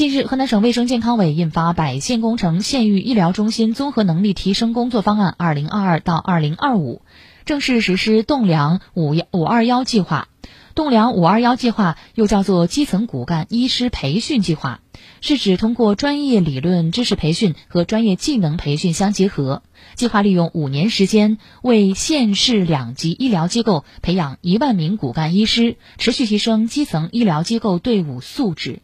近日河南省卫生健康委印发百县工程县域医疗中心综合能力提升工作方案二零二二到二零二五正式实施栋梁五幺五二幺计划。栋梁五二幺计划又叫做基层骨干医师培训计划是指通过专业理论知识培训和专业技能培训相结合。计划利用五年时间为县市两级医疗机构培养一万名骨干医师持续提升基层医疗机构队伍素质。